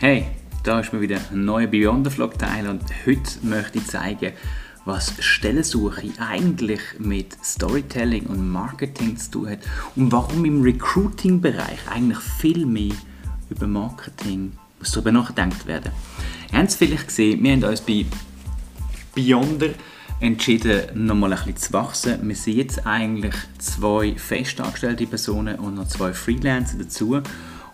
Hey, da ist mir wieder ein neuer Beyond the Vlog Teil und heute möchte ich zeigen, was Stellensuche eigentlich mit Storytelling und Marketing zu tun hat und warum im Recruiting-Bereich eigentlich viel mehr über Marketing muss darüber nachgedacht werden. Ihr habt es vielleicht gesehen, wir haben uns bei Beyonder entschieden, nochmal ein bisschen zu wachsen. Wir sind jetzt eigentlich zwei festangestellte Personen und noch zwei Freelancer dazu.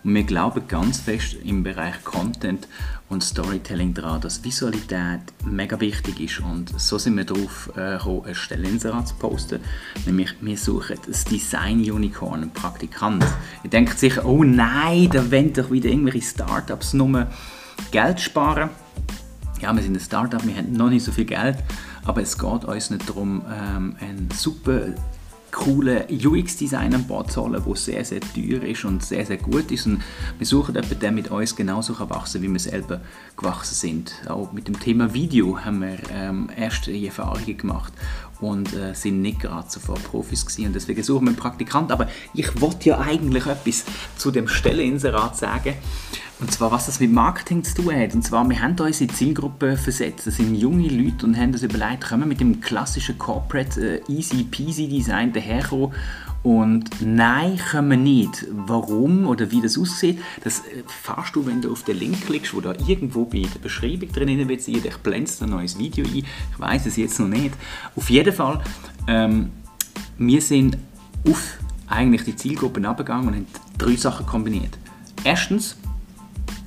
Und wir glauben ganz fest im Bereich Content und Storytelling daran, dass Visualität mega wichtig ist. Und so sind wir darauf äh, gekommen, eine Stelleninserat zu posten. Nämlich, wir suchen das Design-Unicorn, einen Praktikant. Ihr denkt sicher, oh nein, da wollen doch wieder irgendwelche Startups nur Geld sparen. Ja, wir sind ein Startup, wir haben noch nicht so viel Geld, aber es geht uns nicht darum, ähm, ein super coolen UX-Design an Bord zu der sehr, sehr teuer ist und sehr, sehr gut ist. Und wir suchen jemanden, der mit uns genauso wachsen kann, wie wir selber gewachsen sind. Auch mit dem Thema Video haben wir ähm, erste Erfahrungen gemacht und äh, sind nicht gerade zuvor Profis gewesen. Und deswegen suchen wir einen Praktikant. Aber ich wollte ja eigentlich etwas zu dem Stelleninserat sagen. Und zwar, was das mit Marketing zu tun hat. Und zwar, wir haben unsere Zielgruppe versetzt. Das sind junge Leute und haben uns überlegt, können wir mit dem klassischen Corporate äh, Easy Peasy Design daherkommen und nein, können wir nicht. Warum oder wie das aussieht, das erfährst du, wenn du auf den Link klickst, wo da irgendwo bei der Beschreibung drin wird. Ich blende ein neues Video ein. Ich weiß es jetzt noch nicht. Auf jeden Fall, ähm, wir sind auf eigentlich die Zielgruppen abgegangen und haben drei Sachen kombiniert. Erstens,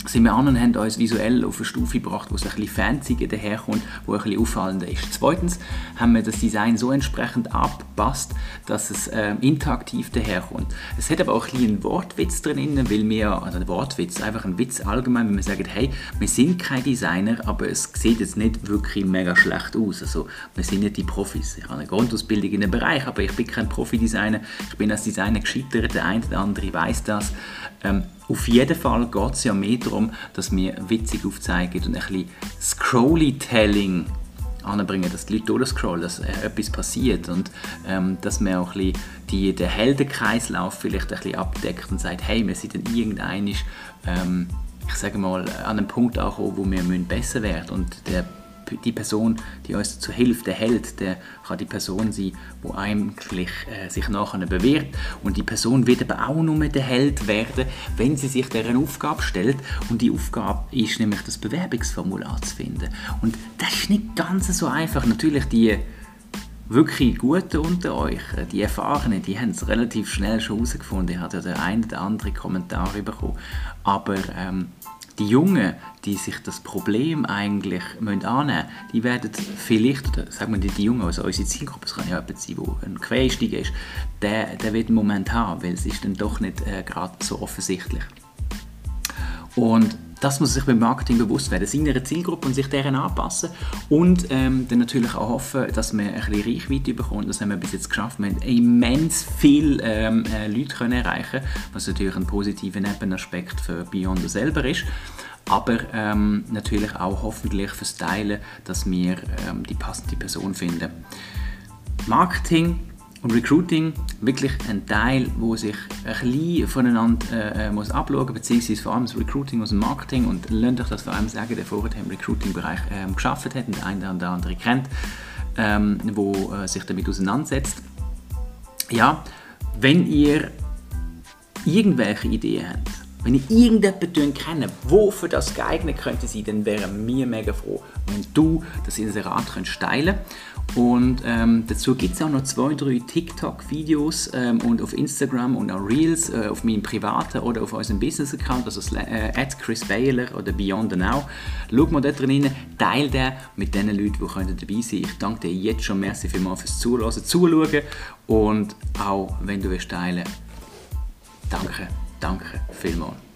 sind wir an und haben uns visuell auf eine Stufe gebracht, wo es ein bisschen fancy daherkommt, wo ein bisschen auffallender ist. Zweitens haben wir das Design so entsprechend abgepasst, dass es äh, interaktiv daherkommt. Es hat aber auch ein bisschen einen Wortwitz drin, weil wir, also ein Wortwitz, einfach ein Witz allgemein, wenn wir sagen, hey, wir sind kein Designer, aber es sieht jetzt nicht wirklich mega schlecht aus. Also wir sind nicht die Profis. Ich habe eine Grundausbildung in dem Bereich, aber ich bin kein Profi-Designer. Ich bin als Designer gescheitert, der eine oder andere weiß das. Ähm, auf jeden Fall geht es ja mehr darum, dass wir witzig aufzeigen und ein bisschen Scrollytelling anbringen, dass die Leute durchscrollen, dass äh, etwas passiert und ähm, dass man auch ein bisschen die, den Heldenkreislauf vielleicht ein bisschen abdeckt und sagt, hey, wir sind dann irgendein ähm, ich sage mal, an einem Punkt angekommen, wo wir besser werden. Müssen und der die Person, die uns dazu hilft, der Held, der kann die Person sein, die eigentlich äh, sich nachher bewirbt. Und die Person wird aber auch nur der Held werden, wenn sie sich deren Aufgabe stellt. Und die Aufgabe ist nämlich das Bewerbungsformular zu finden. Und das ist nicht ganz so einfach. Natürlich die wirklich Guten unter euch, äh, die Erfahrenen, die haben es relativ schnell schon herausgefunden. Ich hatte ja den einen oder anderen Kommentar bekommen. Aber ähm, die Jungen, die sich das Problem eigentlich annehmen müssen, die werden vielleicht, oder sagen wir die Jungen, also unsere Zielgruppe, es kann ja jemand sein, der ein Quereinsteiger ist, der, der wird einen Moment haben, weil es ist dann doch nicht äh, gerade so offensichtlich. Und das muss sich beim Marketing bewusst werden, seiner Zielgruppe und sich deren anpassen und ähm, dann natürlich auch hoffen, dass man ein bisschen Reichweite bekommt. Das haben wir bis jetzt geschafft. Wir haben immens viele ähm, äh, Leute können erreichen, was natürlich ein positiver Nebenaspekt für Beyond selber ist. Aber ähm, natürlich auch hoffentlich fürs Teilen, dass wir ähm, die passende Person finden. Marketing und Recruiting wirklich ein Teil, wo sich ein bisschen voneinander äh, äh muss abschauen beziehungsweise vor allem das Recruiting aus dem Marketing und lernt euch das vor allem sagen, der vorher im Recruiting-Bereich ähm, geschafft hat und der eine oder andere kennt, ähm, wo äh, sich damit auseinandersetzt. Ja, wenn ihr irgendwelche Ideen habt, wenn ihr irgendjemanden kennt, der für das geeignet könnte sein, dann wären wir mega froh, wenn du das Inserat könntest teilen. Und ähm, dazu gibt es auch noch zwei, drei TikTok-Videos ähm, und auf Instagram und auch Reels äh, auf meinem privaten oder auf unserem Business-Account, also äh, Chris Baylor oder Beyond the Now. Schau mal da drin, teile den mit den Leuten, die können dabei sein. Ich danke dir jetzt schon merci vielmals fürs Zuhören, Zuschauen. Und auch, wenn du willst teilen, danke, danke vielmals.